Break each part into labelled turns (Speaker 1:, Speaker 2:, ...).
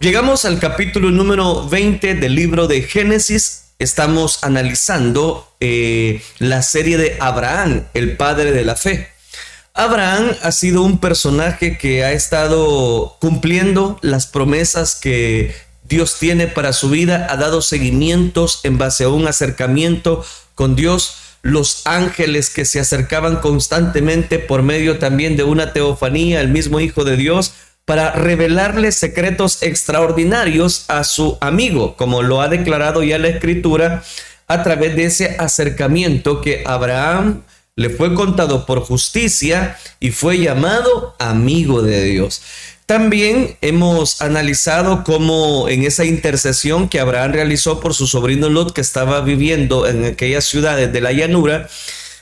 Speaker 1: Llegamos al capítulo número 20 del libro de Génesis. Estamos analizando eh, la serie de Abraham, el padre de la fe. Abraham ha sido un personaje que ha estado cumpliendo las promesas que Dios tiene para su vida, ha dado seguimientos en base a un acercamiento con Dios, los ángeles que se acercaban constantemente por medio también de una teofanía, el mismo Hijo de Dios, para revelarle secretos extraordinarios a su amigo, como lo ha declarado ya la escritura, a través de ese acercamiento que Abraham le fue contado por justicia y fue llamado amigo de Dios. También hemos analizado cómo en esa intercesión que Abraham realizó por su sobrino Lot que estaba viviendo en aquellas ciudades de la llanura,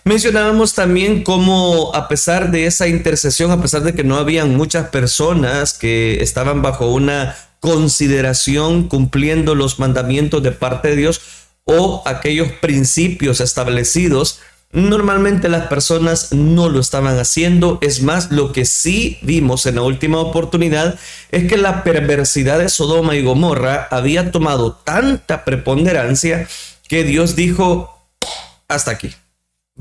Speaker 1: mencionábamos también cómo a pesar de esa intercesión, a pesar de que no habían muchas personas que estaban bajo una consideración cumpliendo los mandamientos de parte de Dios o aquellos principios establecidos, Normalmente las personas no lo estaban haciendo. Es más, lo que sí vimos en la última oportunidad es que la perversidad de Sodoma y Gomorra había tomado tanta preponderancia que Dios dijo, hasta aquí.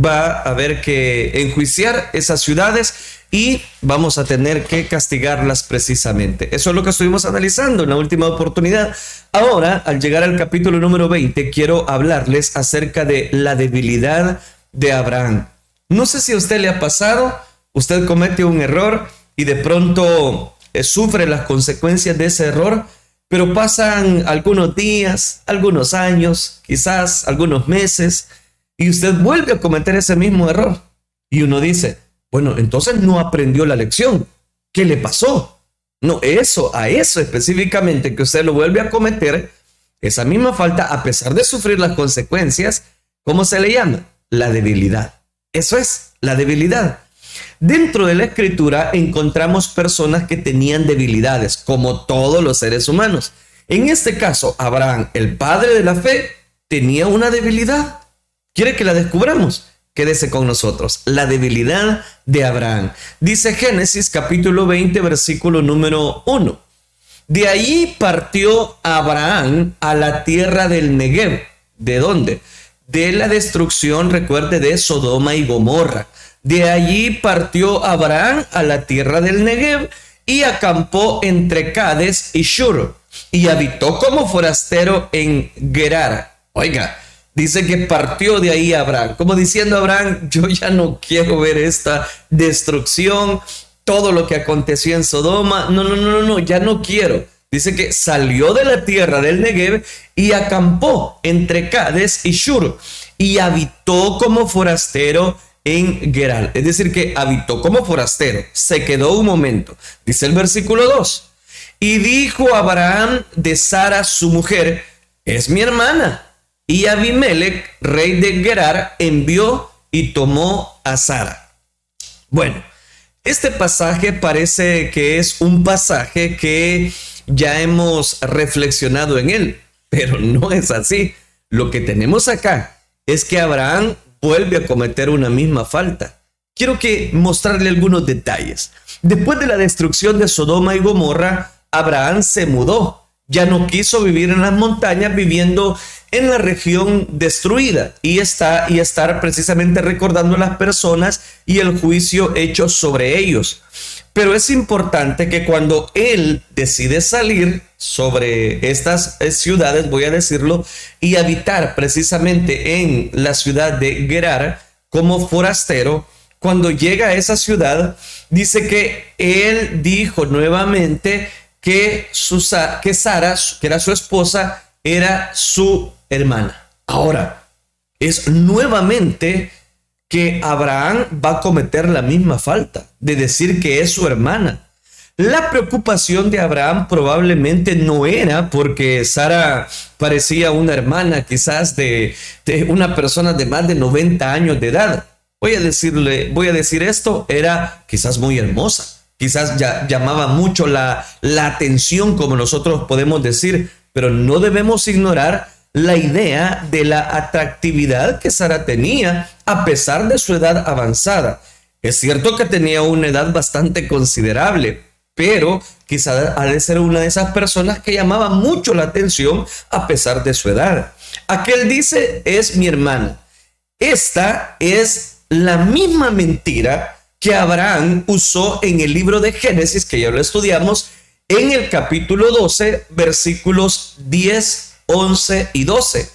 Speaker 1: Va a haber que enjuiciar esas ciudades y vamos a tener que castigarlas precisamente. Eso es lo que estuvimos analizando en la última oportunidad. Ahora, al llegar al capítulo número 20, quiero hablarles acerca de la debilidad de Abraham. No sé si a usted le ha pasado, usted comete un error y de pronto eh, sufre las consecuencias de ese error, pero pasan algunos días, algunos años, quizás algunos meses, y usted vuelve a cometer ese mismo error. Y uno dice, bueno, entonces no aprendió la lección. ¿Qué le pasó? No, eso, a eso específicamente que usted lo vuelve a cometer, esa misma falta, a pesar de sufrir las consecuencias, ¿cómo se le llama? la debilidad. Eso es, la debilidad. Dentro de la escritura encontramos personas que tenían debilidades, como todos los seres humanos. En este caso, Abraham, el padre de la fe, tenía una debilidad. ¿Quiere que la descubramos? Quédese con nosotros. La debilidad de Abraham. Dice Génesis capítulo 20, versículo número 1. De ahí partió Abraham a la tierra del Negev. ¿De dónde? de la destrucción, recuerde, de Sodoma y Gomorra. De allí partió Abraham a la tierra del Negev y acampó entre Cades y Shur y habitó como forastero en Gerar. Oiga, dice que partió de ahí Abraham, como diciendo Abraham, yo ya no quiero ver esta destrucción, todo lo que aconteció en Sodoma, no, no, no, no, no, ya no quiero. Dice que salió de la tierra del Negev y acampó entre Cades y Shur y habitó como forastero en Geral. Es decir, que habitó como forastero. Se quedó un momento. Dice el versículo 2. Y dijo Abraham de Sara, su mujer, es mi hermana. Y Abimelech, rey de Gerar, envió y tomó a Sara. Bueno, este pasaje parece que es un pasaje que ya hemos reflexionado en él, pero no es así. Lo que tenemos acá es que Abraham vuelve a cometer una misma falta. Quiero que mostrarle algunos detalles. Después de la destrucción de Sodoma y Gomorra, Abraham se mudó. Ya no quiso vivir en las montañas, viviendo en la región destruida y está y estar precisamente recordando a las personas y el juicio hecho sobre ellos. Pero es importante que cuando él decide salir sobre estas eh, ciudades, voy a decirlo, y habitar precisamente en la ciudad de Gerar como forastero, cuando llega a esa ciudad, dice que él dijo nuevamente que, que Sara, que era su esposa, era su hermana. Ahora, es nuevamente que Abraham va a cometer la misma falta de decir que es su hermana. La preocupación de Abraham probablemente no era porque Sara parecía una hermana quizás de, una persona de más de 90 años de edad. Voy a decirle, voy a decir esto, era quizás muy hermosa, quizás ya, llamaba mucho la, la atención como nosotros podemos decir, pero no debemos ignorar la idea de la atractividad que Sara tenía a pesar de su edad avanzada. Es cierto que tenía una edad bastante considerable, pero quizá ha de ser una de esas personas que llamaba mucho la atención a pesar de su edad. Aquel dice, es mi hermana. Esta es la misma mentira que Abraham usó en el libro de Génesis, que ya lo estudiamos, en el capítulo 12, versículos 10, 11 y 12.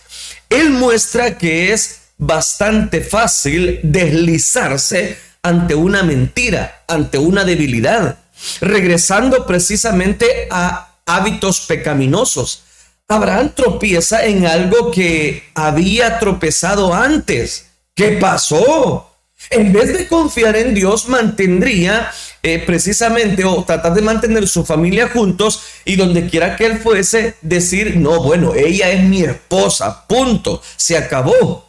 Speaker 1: Él muestra que es bastante fácil deslizarse ante una mentira, ante una debilidad, regresando precisamente a hábitos pecaminosos. Abraham tropieza en algo que había tropezado antes. ¿Qué pasó? En vez de confiar en Dios, mantendría eh, precisamente o tratar de mantener su familia juntos y donde quiera que él fuese, decir, no, bueno, ella es mi esposa, punto, se acabó.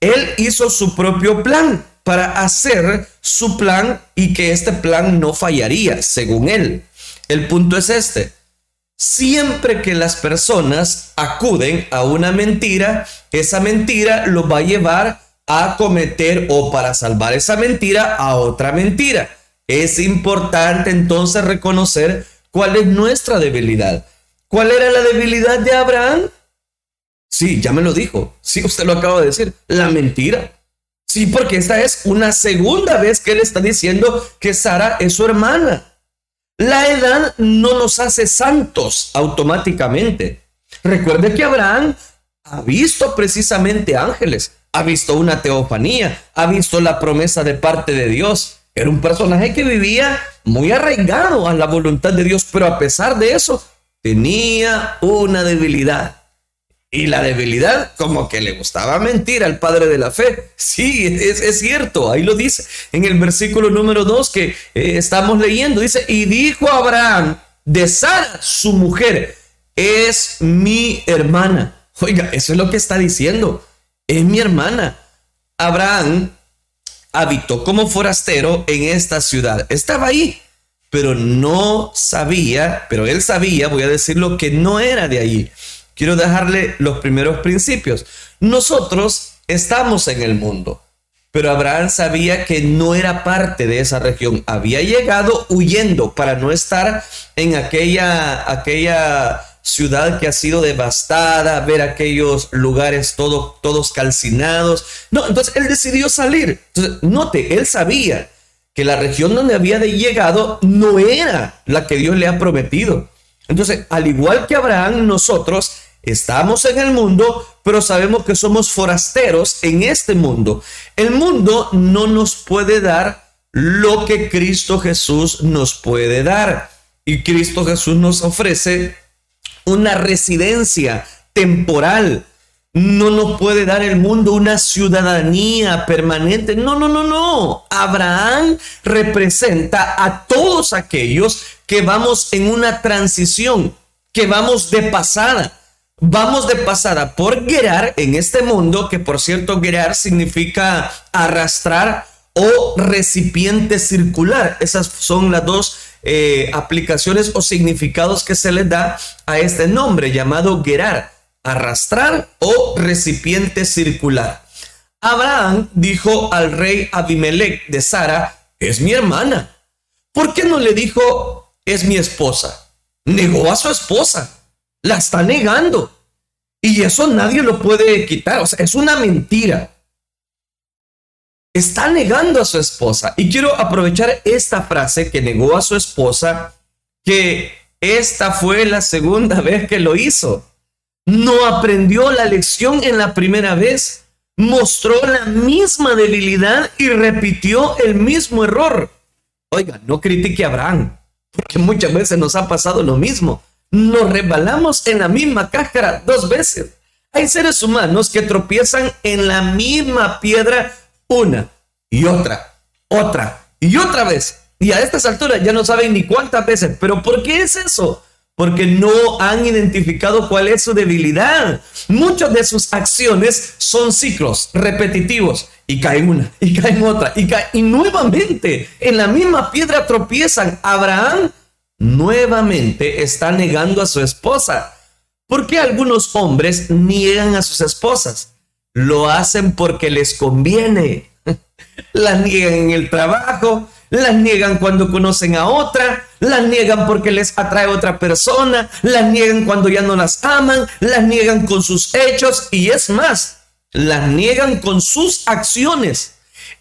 Speaker 1: Él hizo su propio plan para hacer su plan y que este plan no fallaría, según él. El punto es este. Siempre que las personas acuden a una mentira, esa mentira lo va a llevar a cometer o para salvar esa mentira a otra mentira. Es importante entonces reconocer cuál es nuestra debilidad. ¿Cuál era la debilidad de Abraham? Sí, ya me lo dijo. Sí, usted lo acaba de decir. La mentira. Sí, porque esta es una segunda vez que él está diciendo que Sara es su hermana. La edad no nos hace santos automáticamente. Recuerde que Abraham ha visto precisamente ángeles, ha visto una teofanía, ha visto la promesa de parte de Dios. Era un personaje que vivía muy arraigado a la voluntad de Dios, pero a pesar de eso, tenía una debilidad. Y la debilidad, como que le gustaba mentir al padre de la fe. Sí, es, cierto, ahí lo dice en el versículo número 2 que eh, estamos leyendo. Dice, y dijo Abraham de Sara, su mujer, es mi hermana. Oiga, eso es lo que está diciendo. Es mi hermana. Abraham habitó como forastero en esta ciudad. Estaba ahí, pero no sabía, pero él sabía, voy a decirlo, que no era de allí quiero dejarle los primeros principios. Nosotros estamos en el mundo, pero Abraham sabía que no era parte de esa región. Había llegado huyendo para no estar en aquella, aquella ciudad que ha sido devastada, ver aquellos lugares todos, todos calcinados. No, entonces él decidió salir. Entonces, note, él sabía que la región donde había llegado no era la que Dios le ha prometido. Entonces, al igual que Abraham, nosotros Estamos en el mundo, pero sabemos que somos forasteros en este mundo. El mundo no nos puede dar lo que Cristo Jesús nos puede dar. Y Cristo Jesús nos ofrece una residencia temporal. No nos puede dar el mundo una ciudadanía permanente. No, no, no, no. Abraham representa a todos aquellos que vamos en una transición, que vamos de pasada Vamos de pasada por Gerar en este mundo, que por cierto Gerar significa arrastrar o recipiente circular. Esas son las dos eh, aplicaciones o significados que se le da a este nombre llamado Gerar, arrastrar o recipiente circular. Abraham dijo al rey Abimelech de Sara, es mi hermana. ¿Por qué no le dijo, es mi esposa? Negó a su esposa la está negando. Y eso nadie lo puede quitar. O sea, es una mentira. Está negando a su esposa. Y quiero aprovechar esta frase que negó a su esposa, que esta fue la segunda vez que lo hizo. No aprendió la lección en la primera vez. Mostró la misma debilidad y repitió el mismo error. Oiga, no critique a Abraham, porque muchas veces nos ha pasado lo mismo nos resbalamos en la misma cáscara dos veces. Hay seres humanos que tropiezan en la misma piedra una y otra, otra y otra vez. Y a estas alturas ya no saben ni cuántas veces. ¿Pero por qué es eso? Porque no han identificado cuál es su debilidad. Muchas de sus acciones son ciclos repetitivos. Y caen una, y caen otra, y, caen, y nuevamente en la misma piedra tropiezan. Abraham nuevamente está negando a su esposa. ¿Por qué algunos hombres niegan a sus esposas? Lo hacen porque les conviene. La niegan en el trabajo, las niegan cuando conocen a otra, las niegan porque les atrae otra persona, las niegan cuando ya no las aman, las niegan con sus hechos y es más, las niegan con sus acciones.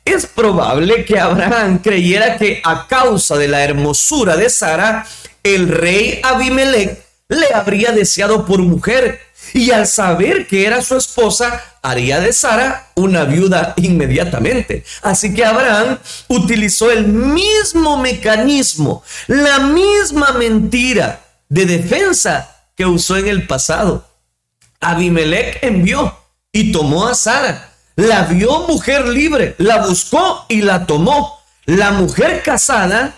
Speaker 1: Es probable que Abraham creyera que a causa de la hermosura de Sara, el rey Abimelech le habría deseado por mujer y al saber que era su esposa, haría de Sara una viuda inmediatamente. Así que Abraham utilizó el mismo mecanismo, la misma mentira de defensa que usó en el pasado. Abimelech envió y tomó a Sara. La vio mujer libre, la buscó y la tomó. La mujer casada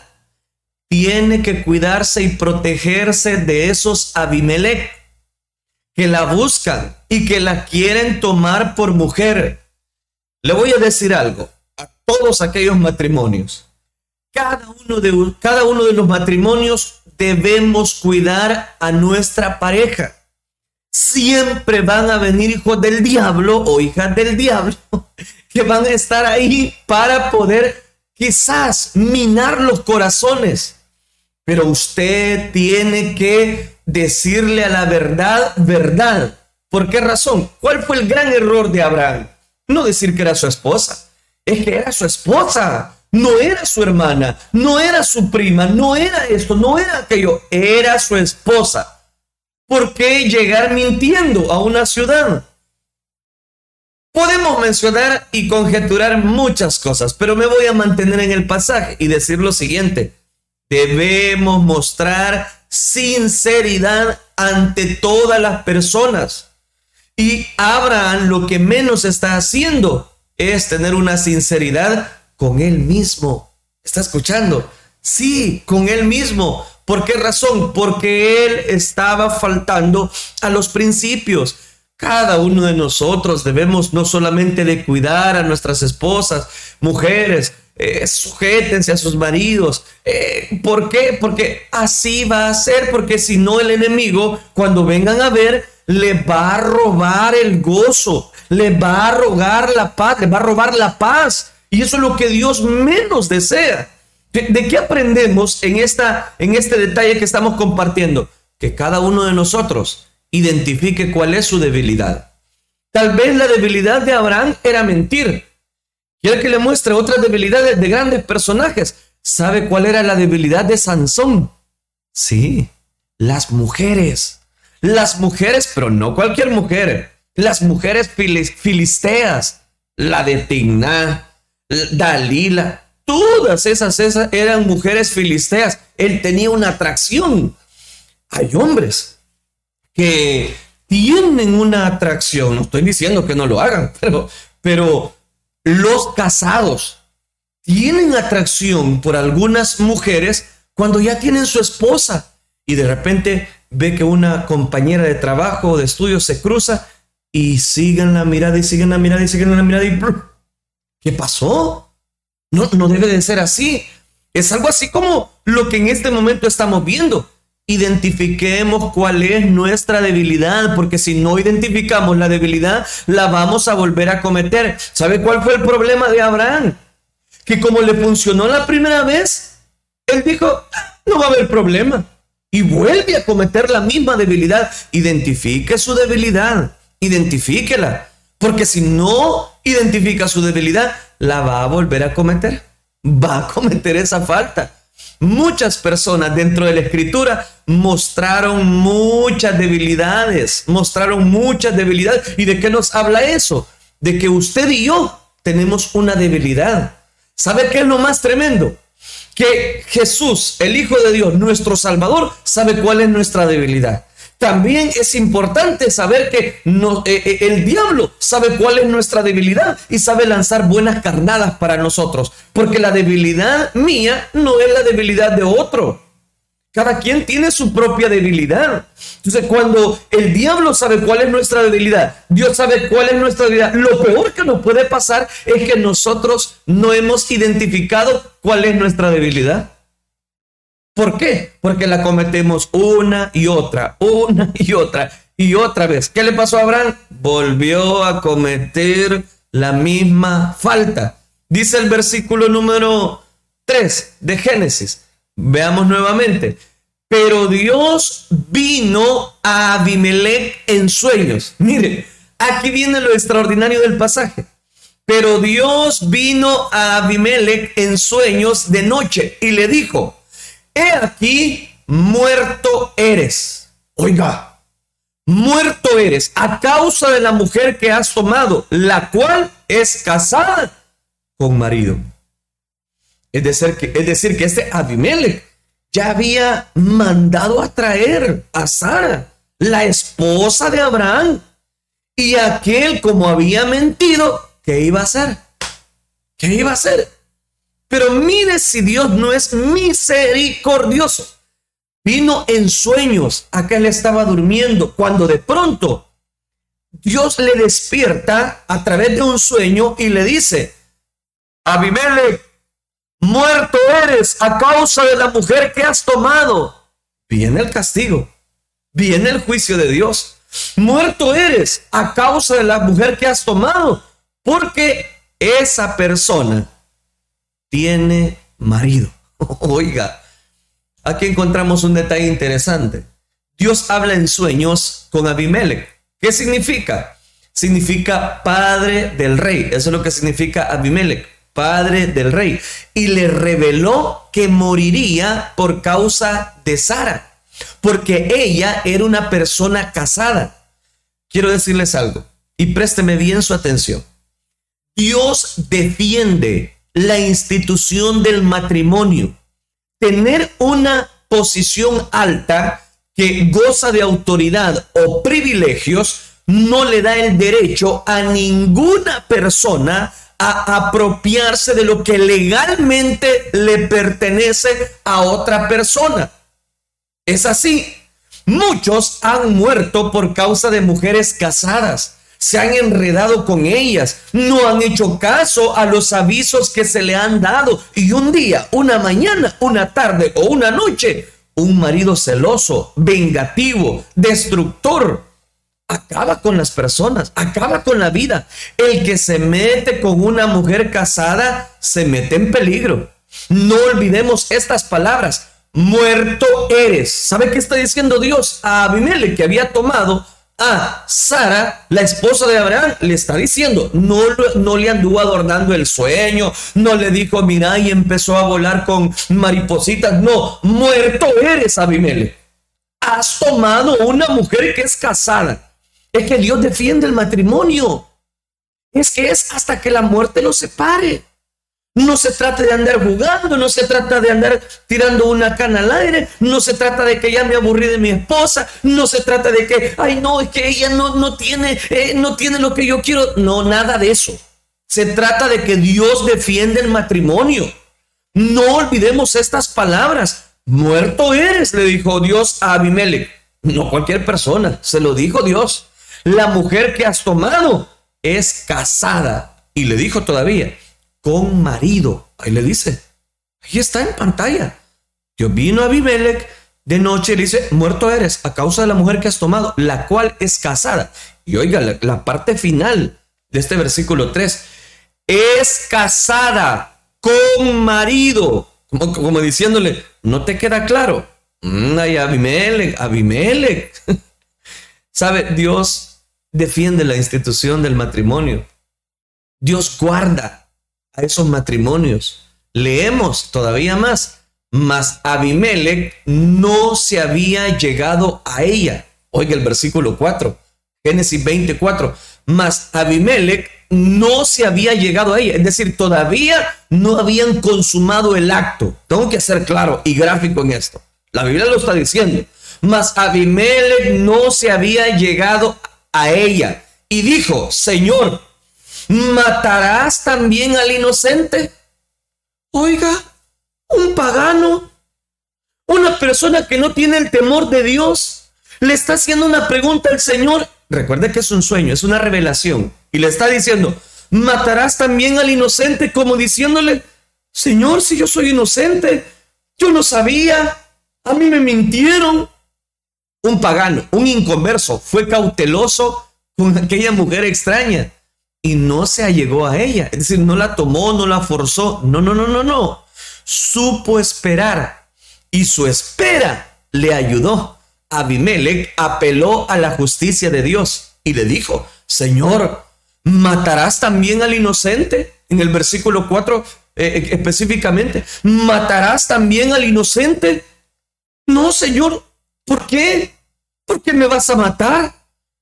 Speaker 1: tiene que cuidarse y protegerse de esos Abimelech que la buscan y que la quieren tomar por mujer. Le voy a decir algo a todos aquellos matrimonios. Cada uno de, cada uno de los matrimonios debemos cuidar a nuestra pareja. Siempre van a venir hijos del diablo o hijas del diablo que van a estar ahí para poder quizás minar los corazones. Pero usted tiene que decirle a la verdad, verdad. ¿Por qué razón? ¿Cuál fue el gran error de Abraham? No decir que era su esposa, es que era su esposa, no era su hermana, no era su prima, no era esto, no era aquello, era su esposa. ¿Por qué llegar mintiendo a una ciudad? Podemos mencionar y conjeturar muchas cosas, pero me voy a mantener en el pasaje y decir lo siguiente. Debemos mostrar sinceridad ante todas las personas. Y Abraham lo que menos está haciendo es tener una sinceridad con él mismo. ¿Está escuchando? Sí, con él mismo. ¿Por qué razón? Porque él estaba faltando a los principios. Cada uno de nosotros debemos no solamente de cuidar a nuestras esposas, mujeres, eh, sujétense a sus maridos. Eh, ¿Por qué? Porque así va a ser, porque si no el enemigo, cuando vengan a ver, le va a robar el gozo, le va a rogar la paz, le va a robar la paz. Y eso es lo que Dios menos desea. ¿De, qué aprendemos en, esta, en este detalle que estamos compartiendo? Que cada uno de nosotros identifique cuál es su debilidad. Tal vez la debilidad de Abraham era mentir, Quiere que le muestre otras debilidades de grandes personajes. ¿Sabe cuál era la debilidad de Sansón? Sí, las mujeres. Las mujeres, pero no cualquier mujer. Las mujeres filisteas. La de Tigná, Dalila. Todas esas, esas eran mujeres filisteas. Él tenía una atracción. Hay hombres que tienen una atracción. No estoy diciendo que no lo hagan, pero los casados tienen atracción por algunas mujeres cuando ya tienen su esposa y de repente ve que una compañera de trabajo o de estudio se cruza y siguen la mirada y siguen la mirada y siguen la mirada y ¿qué pasó? No, no debe de ser así. Es algo así como lo que en este momento estamos viendo identifiquemos cuál es nuestra debilidad, porque si no identificamos la debilidad, la vamos a volver a cometer. ¿Sabe cuál fue el problema de Abraham? Que como le funcionó la primera vez, él dijo, no va a haber problema. Y vuelve a cometer la misma debilidad. Identifique su debilidad, identifíquela, porque si no identifica su debilidad, la va a volver a cometer. Va a cometer esa falta. Muchas personas dentro de la escritura mostraron muchas debilidades, mostraron muchas debilidades. ¿Y de qué nos habla eso? De que usted y yo tenemos una debilidad. ¿Sabe qué es lo más tremendo? Que Jesús, el Hijo de Dios, nuestro Salvador, sabe cuál es nuestra debilidad. También es importante saber que eh, eh, el diablo sabe cuál es nuestra debilidad y sabe lanzar buenas carnadas para nosotros, porque la debilidad mía no es la debilidad de otro. Cada quien tiene su propia debilidad. Entonces, cuando el diablo sabe cuál es nuestra debilidad, Dios sabe cuál es nuestra debilidad, lo peor que nos puede pasar es que nosotros no hemos identificado cuál es nuestra debilidad. ¿Por qué? Porque la cometemos una y otra, una y otra y otra vez. ¿Qué le pasó a Abraham? Volvió a cometer la misma falta. Dice el versículo número 3 de Génesis. Veamos nuevamente. Pero Dios vino a Abimelech en sueños. Mire, aquí viene lo extraordinario del pasaje. Pero Dios vino a Abimelech en sueños de noche y le dijo, he aquí, muerto eres. Oiga, muerto eres a causa de la mujer que has tomado, la cual es casada con marido. Es decir, que, es decir, que este Abimelech ya había mandado a traer a Sara, la esposa de Abraham. Y aquel, como había mentido, ¿qué iba a hacer? ¿Qué iba a hacer? Pero mire si Dios no es misericordioso. Vino en sueños, aquel estaba durmiendo, cuando de pronto Dios le despierta a través de un sueño y le dice, Abimelech, muerto eres a causa de la mujer que has tomado. Viene el castigo, viene el juicio de Dios. Muerto eres a causa de la mujer que has tomado, porque esa persona tiene marido. Oiga, aquí encontramos un detalle interesante. Dios habla en sueños con Abimelech. ¿Qué significa? Significa padre del rey. Eso es lo que significa Abimelech padre del rey, y le reveló que moriría por causa de Sara, porque ella era una persona casada. Quiero decirles algo, y présteme bien su atención. Dios defiende la institución del matrimonio. Tener una posición alta que goza de autoridad o privilegios no le da el derecho a ninguna persona a apropiarse de lo que legalmente le pertenece a otra persona. Es así. Muchos han muerto por causa de mujeres casadas. Se han enredado con ellas. No han hecho caso a los avisos que se le han dado. Y un día, una mañana, una tarde o una noche, un marido celoso, vengativo, destructor, acaba con las personas, acaba con la vida. El que se mete con una mujer casada se mete en peligro. No olvidemos estas palabras. Muerto eres. ¿Sabe qué está diciendo Dios a Abimelech que había tomado a Sara, la esposa de Abraham? Le está diciendo, no, no le anduvo adornando el sueño, no le dijo, mira, y empezó a volar con maripositas. No, muerto eres, Abimelech. Has tomado una mujer que es casada es que Dios defiende el matrimonio. Es que es hasta que la muerte los separe. No se trata de andar jugando, no se trata de andar tirando una cana al aire, no se trata de que ya me aburrí de mi esposa, no se trata de que, ay no, es que ella no, no, tiene, eh, no tiene lo que yo quiero. No, nada de eso. Se trata de que Dios defiende el matrimonio. No olvidemos estas palabras. Muerto eres, le dijo Dios a Abimelech. No cualquier persona, se lo dijo Dios la mujer que has tomado es casada. Y le dijo todavía, con marido. Ahí le dice, ahí está en pantalla. Yo vino a Abimelech de noche y le dice, muerto eres a causa de la mujer que has tomado, la cual es casada. Y oiga, la, parte final de este versículo 3, es casada con marido. Como, como diciéndole, no te queda claro. Mm, ay, Abimelech, Abimelech. ¿Sabe? Dios defiende la institución del matrimonio. Dios guarda a esos matrimonios. Leemos todavía más. Mas Abimelech no se había llegado a ella. Oiga el versículo 4, Génesis 24. Mas Abimelech no se había llegado a ella. Es decir, todavía no habían consumado el acto. Tengo que ser claro y gráfico en esto. La Biblia lo está diciendo. Mas Abimelech no se había llegado a ella y dijo, Señor, ¿matarás también al inocente? Oiga, un pagano, una persona que no tiene el temor de Dios, le está haciendo una pregunta al Señor. Recuerde que es un sueño, es una revelación. Y le está diciendo, ¿matarás también al inocente? Como diciéndole, Señor, si yo soy inocente, yo no sabía, a mí me mintieron un pagano, un inconverso, fue cauteloso con aquella mujer extraña y no se allegó a ella. Es decir, no la tomó, no la forzó. No, no, no, no, no. supo esperar y su espera le ayudó. Abimelech apeló a la justicia de Dios y le dijo, Señor, ¿matarás también al inocente? En el versículo 4 eh, eh, específicamente, ¿matarás también al inocente? No, Señor, ¿por qué? ¿Por qué me vas a matar?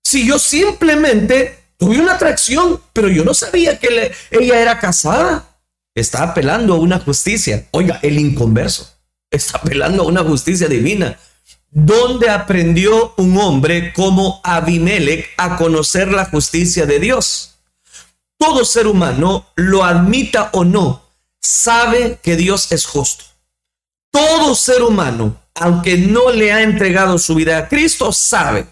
Speaker 1: Si yo simplemente tuve una atracción, pero yo no sabía que ella era casada. Está apelando a una justicia. Oiga, el inconverso está apelando a una justicia divina. ¿Dónde aprendió un hombre como Abimelech a conocer la justicia de Dios? Todo ser humano, lo admita o no, sabe que Dios es justo. Todo ser humano, aunque no le ha entregado su vida a Cristo, sabe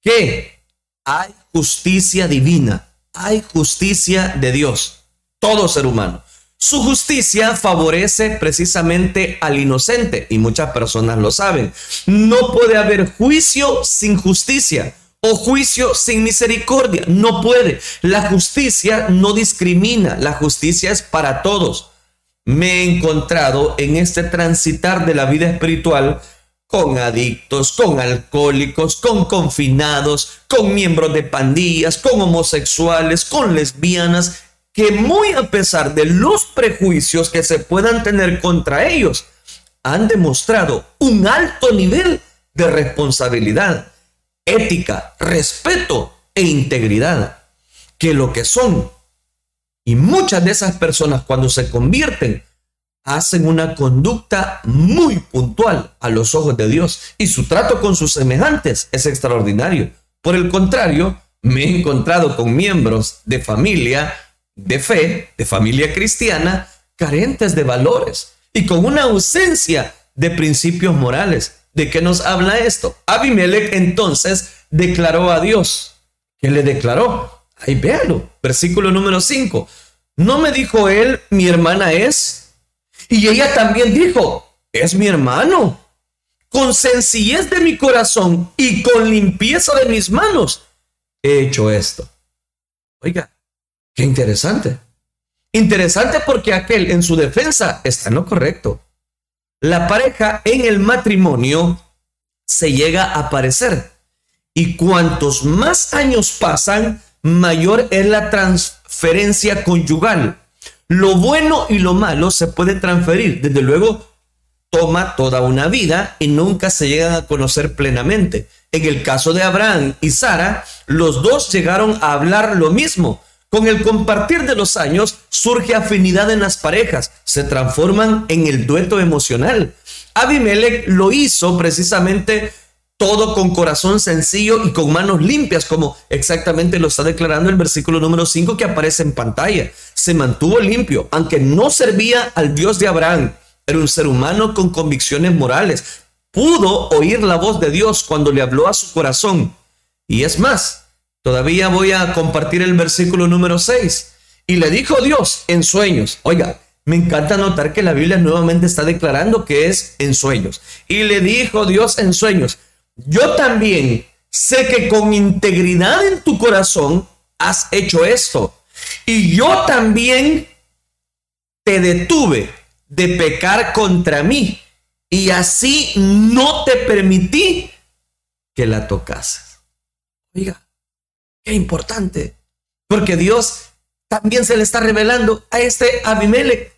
Speaker 1: que hay justicia divina, hay justicia de Dios. Todo ser humano. Su justicia favorece precisamente al inocente y muchas personas lo saben. No puede haber juicio sin justicia o juicio sin misericordia. No puede. La justicia no discrimina. La justicia es para todos. Me he encontrado en este transitar de la vida espiritual con adictos, con alcohólicos, con confinados, con miembros de pandillas, con homosexuales, con lesbianas que muy a pesar de los prejuicios que se puedan tener contra ellos, han demostrado un alto nivel de responsabilidad, ética, respeto e integridad, que lo que son. Y muchas de esas personas cuando se convierten hacen una conducta muy puntual a los ojos de Dios y su trato con sus semejantes es extraordinario. Por el contrario, me he encontrado con miembros de familia de fe, de familia cristiana, carentes de valores y con una ausencia de principios morales. ¿De qué nos habla esto? Abimelech entonces declaró a Dios. ¿Qué le declaró? Ahí véalo, versículo número 5. ¿No me dijo él, mi hermana es? Y ella también dijo, es mi hermano. Con sencillez de mi corazón y con limpieza de mis manos he hecho esto. Oiga, Qué interesante. Interesante porque aquel en su defensa está en lo correcto. La pareja en el matrimonio se llega a parecer. Y cuantos más años pasan, mayor es la transferencia conyugal. Lo bueno y lo malo se puede transferir. Desde luego, toma toda una vida y nunca se llegan a conocer plenamente. En el caso de Abraham y Sara, los dos llegaron a hablar lo mismo, con el compartir de los años surge afinidad en las parejas, se transforman en el dueto emocional. Abimelech lo hizo precisamente todo con corazón sencillo y con manos limpias, como exactamente lo está declarando el versículo número 5 que aparece en pantalla. Se mantuvo limpio, aunque no servía al Dios de Abraham. Era un ser humano con convicciones morales. Pudo oír la voz de Dios cuando le habló a su corazón. Y es más, Todavía voy a compartir el versículo número 6. Y le dijo Dios en sueños. Oiga, me encanta notar que la Biblia nuevamente está declarando que es en sueños. Y le dijo Dios en sueños, yo también sé que con integridad en tu corazón has hecho esto. Y yo también te detuve de pecar contra mí. Y así no te permití que la tocases. Oiga, Qué importante. Porque Dios también se le está revelando a este Abimelech.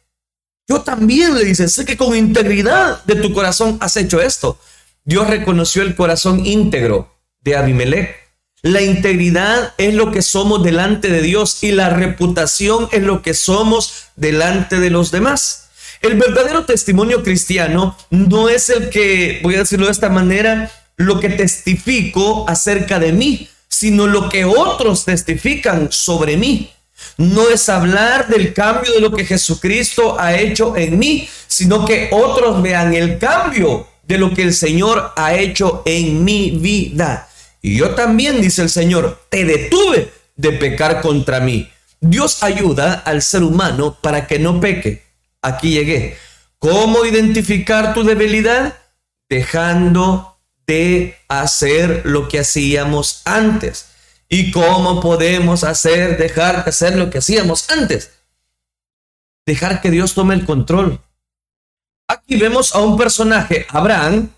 Speaker 1: Yo también le dice, sé que con integridad de tu corazón has hecho esto. Dios reconoció el corazón íntegro de Abimelech. La integridad es lo que somos delante de Dios y la reputación es lo que somos delante de los demás. El verdadero testimonio cristiano no es el que, voy a decirlo de esta manera, lo que testifico acerca de mí, sino lo que otros testifican sobre mí. No es hablar del cambio de lo que Jesucristo ha hecho en mí, sino que otros vean el cambio de lo que el Señor ha hecho en mi vida. Y yo también, dice el Señor, te detuve de pecar contra mí. Dios ayuda al ser humano para que no peque. Aquí llegué. ¿Cómo identificar tu debilidad? Dejando de hacer lo que hacíamos antes. ¿Y cómo podemos hacer, dejar de hacer lo que hacíamos antes? Dejar que Dios tome el control. Aquí vemos a un personaje, Abraham,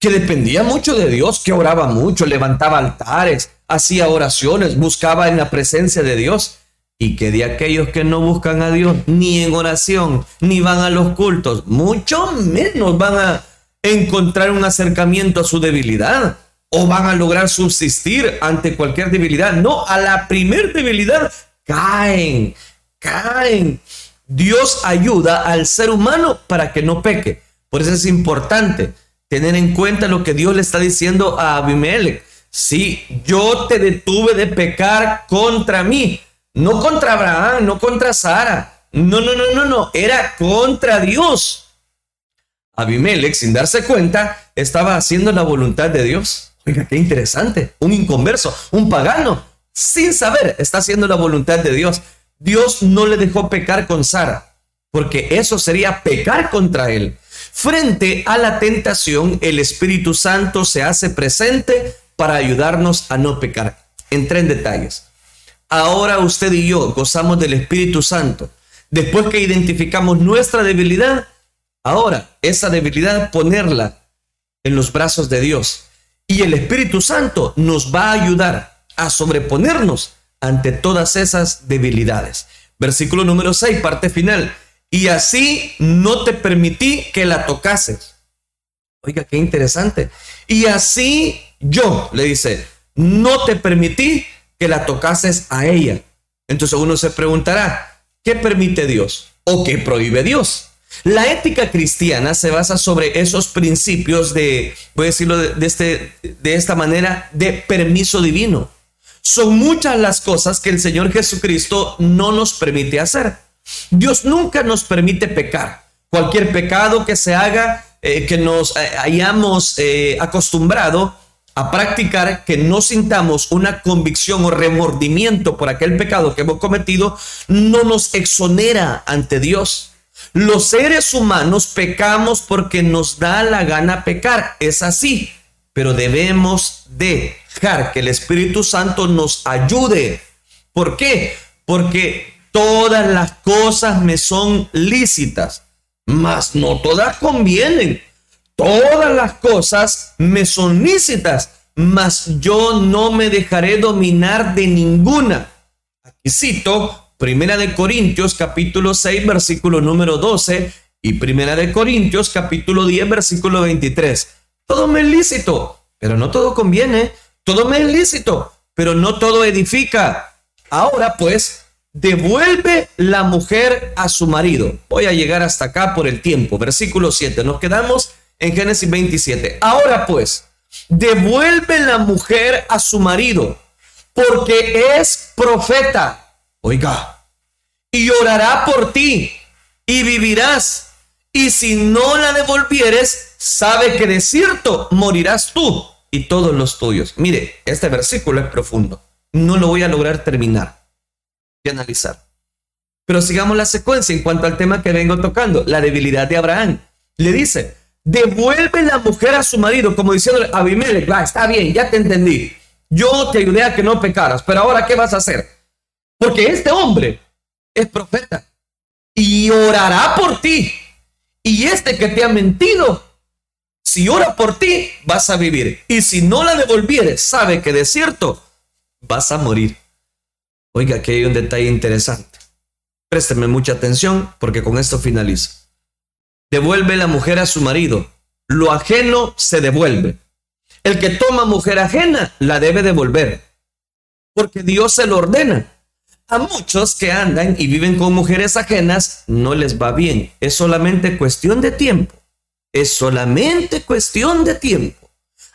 Speaker 1: que dependía mucho de Dios, que oraba mucho, levantaba altares, hacía oraciones, buscaba en la presencia de Dios. Y que de aquellos que no buscan a Dios ni en oración, ni van a los cultos, mucho menos van a encontrar un acercamiento a su debilidad o van a lograr subsistir ante cualquier debilidad. No, a la primer debilidad caen, caen. Dios ayuda al ser humano para que no peque. Por eso es importante tener en cuenta lo que Dios le está diciendo a Abimelech. Sí, yo te detuve de pecar contra mí, no contra Abraham, no contra Sara. No, no, no, no, no, era contra Dios. Abimelech, sin darse cuenta, estaba haciendo la voluntad de Dios. Oiga, qué interesante. Un inconverso, un pagano, sin saber, está haciendo la voluntad de Dios. Dios no le dejó pecar con Sara, porque eso sería pecar contra él. Frente a la tentación, el Espíritu Santo se hace presente para ayudarnos a no pecar. Entré en detalles. Ahora usted y yo gozamos del Espíritu Santo. Después que identificamos nuestra debilidad, ahora esa debilidad ponerla en los brazos de Dios. Y el Espíritu Santo nos va a ayudar a sobreponernos ante todas esas debilidades. Versículo número 6, parte final. Y así no te permití que la tocases. Oiga, qué interesante. Y así yo, le dice, no te permití que la tocases a ella. Entonces uno se preguntará, ¿qué permite Dios o qué prohíbe Dios? La ética cristiana se basa sobre esos principios de, voy a decirlo de, este, de esta manera, de permiso divino. Son muchas las cosas que el Señor Jesucristo no nos permite hacer. Dios nunca nos permite pecar. Cualquier pecado que se haga, eh, que nos eh, hayamos eh, acostumbrado a practicar, que no sintamos una convicción o remordimiento por aquel pecado que hemos cometido, no nos exonera ante Dios. Los seres humanos pecamos porque nos da la gana pecar, es así, pero debemos de que el Espíritu Santo nos ayude. ¿Por qué? Porque todas las cosas me son lícitas, mas no todas convienen. Todas las cosas me son lícitas, mas yo no me dejaré dominar de ninguna. Aquí cito Primera de Corintios capítulo 6 versículo número 12 y Primera de Corintios capítulo 10 versículo 23. Todo me es lícito, pero no todo conviene. Todo me es lícito, pero no todo edifica. Ahora pues, devuelve la mujer a su marido. Voy a llegar hasta acá por el tiempo. Versículo 7. Nos quedamos en Génesis 27. Ahora pues, devuelve la mujer a su marido, porque es profeta. Oiga, y orará por ti, y vivirás. Y si no la devolvieres, sabe que de cierto morirás tú y todos los tuyos. Mire, este versículo es profundo. No lo voy a lograr terminar y analizar. Pero sigamos la secuencia en cuanto al tema que vengo tocando, la debilidad de Abraham. Le dice, devuelve la mujer a su marido, como diciendo a Abimelech, va, está bien, ya te entendí. Yo te ayudé a que no pecaras, pero ahora ¿qué vas a hacer? Porque este hombre es profeta y orará por ti. Y este que te ha mentido si ora por ti, vas a vivir. Y si no la devolvieres, sabe que de cierto vas a morir. Oiga, aquí hay un detalle interesante. Présteme mucha atención porque con esto finalizo. Devuelve la mujer a su marido. Lo ajeno se devuelve. El que toma mujer ajena la debe devolver. Porque Dios se lo ordena. A muchos que andan y viven con mujeres ajenas no les va bien. Es solamente cuestión de tiempo. Es solamente cuestión de tiempo.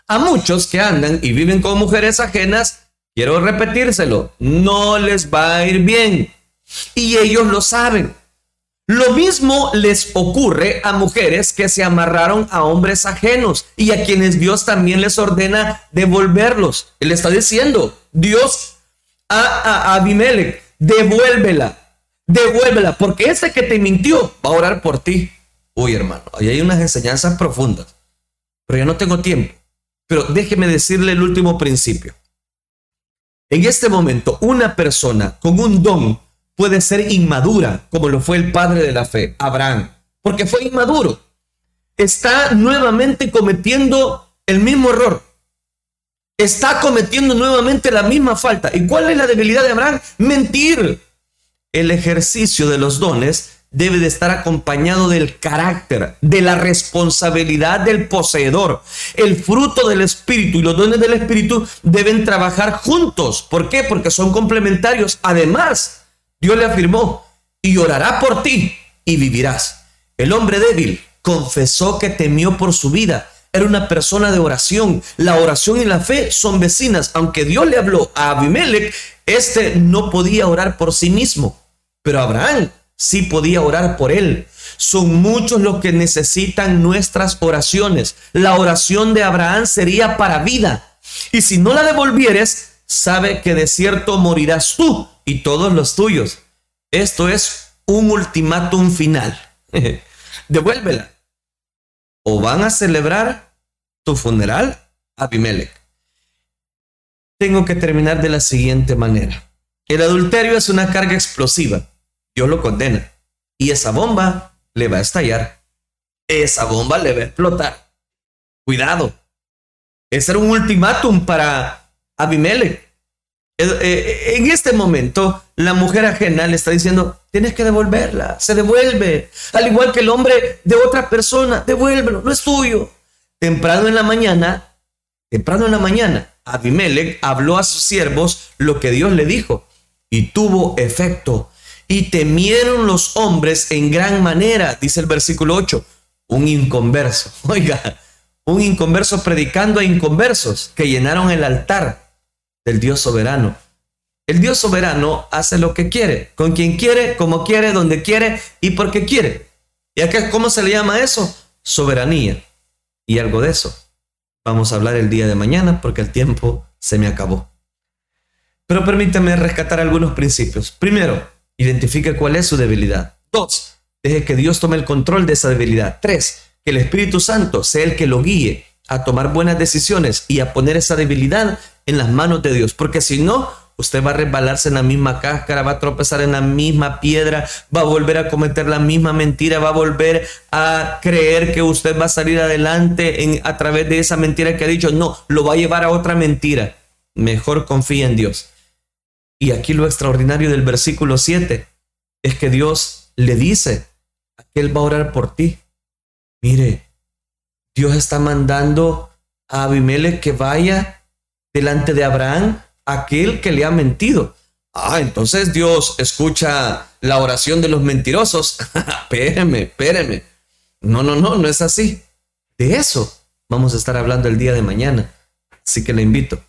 Speaker 1: A muchos que andan y viven con mujeres ajenas, quiero repetírselo, no les va a ir bien. Y ellos lo saben. Lo mismo les ocurre a mujeres que se amarraron a hombres ajenos y a quienes Dios también les ordena devolverlos. Él está diciendo, Dios a, a, Abimelech, devuélvela, devuélvela, porque ese que te mintió va a orar por ti. Uy, hermano, ahí hay unas enseñanzas profundas, pero ya no tengo tiempo. Pero déjeme decirle el último principio. En este momento, una persona con un don puede ser inmadura, como lo fue el padre de la fe, Abraham, porque fue inmaduro. está nuevamente cometiendo el mismo error. Está cometiendo nuevamente la misma falta. ¿Y cuál es la debilidad de Abraham? Mentir. El ejercicio de los dones debe de estar acompañado del carácter, de la responsabilidad del poseedor. El fruto del Espíritu y los dones del Espíritu deben trabajar juntos. ¿Por qué? Porque son complementarios. Además, Dios le afirmó, y orará por ti y vivirás. El hombre débil confesó que temió por su vida. Era una persona de oración. La oración y la fe son vecinas. Aunque Dios le habló a Abimelech, este no podía orar por sí mismo. Pero Abraham sí podía orar por él. Son muchos los que necesitan nuestras oraciones. La oración de Abraham sería para vida. Y si no la devolvieres, sabe que de cierto morirás tú y todos los tuyos. Esto es un ultimátum final. Devuélvela. O van a celebrar tu funeral, Abimelech. Tengo que terminar de la siguiente manera. El adulterio es una carga explosiva Dios lo condena. Y esa bomba le va a estallar. Esa bomba le va a explotar. Cuidado. Ese era un ultimátum para Abimelech. Eh, eh, en este momento, la mujer ajena le está diciendo, tienes que devolverla, se devuelve. Al igual que el hombre de otra persona, devuélvelo, no es tuyo. Temprano en la mañana, temprano en la mañana, Abimelech habló a sus siervos lo que Dios le dijo y tuvo efecto. Y temieron los hombres en gran manera, dice el versículo 8, un inconverso. Oiga, un inconverso predicando a inconversos que llenaron el altar del Dios soberano. El Dios soberano hace lo que quiere, con quien quiere, como quiere, donde quiere y porque quiere. ¿Y acá cómo se le llama eso? Soberanía. Y algo de eso vamos a hablar el día de mañana porque el tiempo se me acabó. Pero permítame rescatar algunos principios. Primero, Identifique cuál es su debilidad. Dos, deje que Dios tome el control de esa debilidad. Tres, que el Espíritu Santo sea el que lo guíe a tomar buenas decisiones y a poner esa debilidad en las manos de Dios. Porque si no, usted va a resbalarse en la misma cáscara, va a tropezar en la misma piedra, va a volver a cometer la misma mentira, va a volver a creer que usted va a salir adelante a través de esa mentira que ha dicho. No, lo va a llevar a otra mentira. Mejor confía en Dios. Y aquí lo extraordinario del versículo 7 es que Dios le dice que Él va a orar por ti. Mire, Dios está mandando a Abimelech que vaya delante de Abraham, aquel que le ha mentido. Ah, entonces Dios escucha la oración de los mentirosos. espéreme, espéreme. No, no, no, no es así. De eso vamos a estar hablando el día de mañana. Así que le invito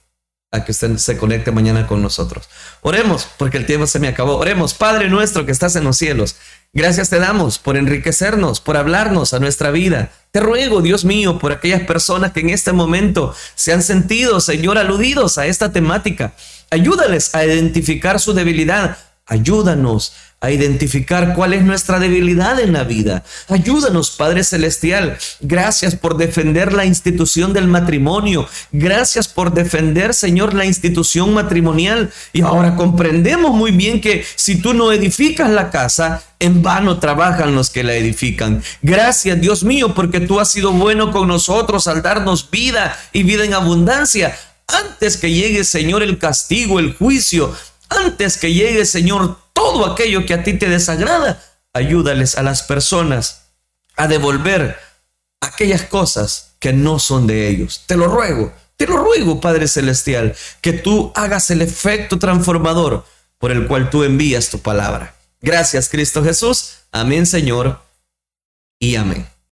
Speaker 1: a que usted se conecte mañana con nosotros. Oremos, porque el tiempo se me acabó. Oremos, Padre nuestro que estás en los cielos. Gracias te damos por enriquecernos, por hablarnos a nuestra vida. Te ruego, Dios mío, por aquellas personas que en este momento se han sentido, Señor, aludidos a esta temática. Ayúdales a identificar su debilidad. Ayúdanos a identificar cuál es nuestra debilidad en la vida. Ayúdanos, Padre Celestial. Gracias por defender la institución del matrimonio. Gracias por defender, Señor, la institución matrimonial. Y ahora comprendemos muy bien que si tú no edificas la casa, en vano trabajan los que la edifican. Gracias, Dios mío, porque tú has sido bueno con nosotros al darnos vida y vida en abundancia. Antes que llegue, Señor, el castigo, el juicio, antes que llegue, Señor, todo aquello que a ti te desagrada, ayúdales a las personas a devolver aquellas cosas que no son de ellos. Te lo ruego, te lo ruego, Padre Celestial, que tú hagas el efecto transformador por el cual tú envías tu palabra. Gracias, Cristo Jesús. Amén, Señor. Y amén.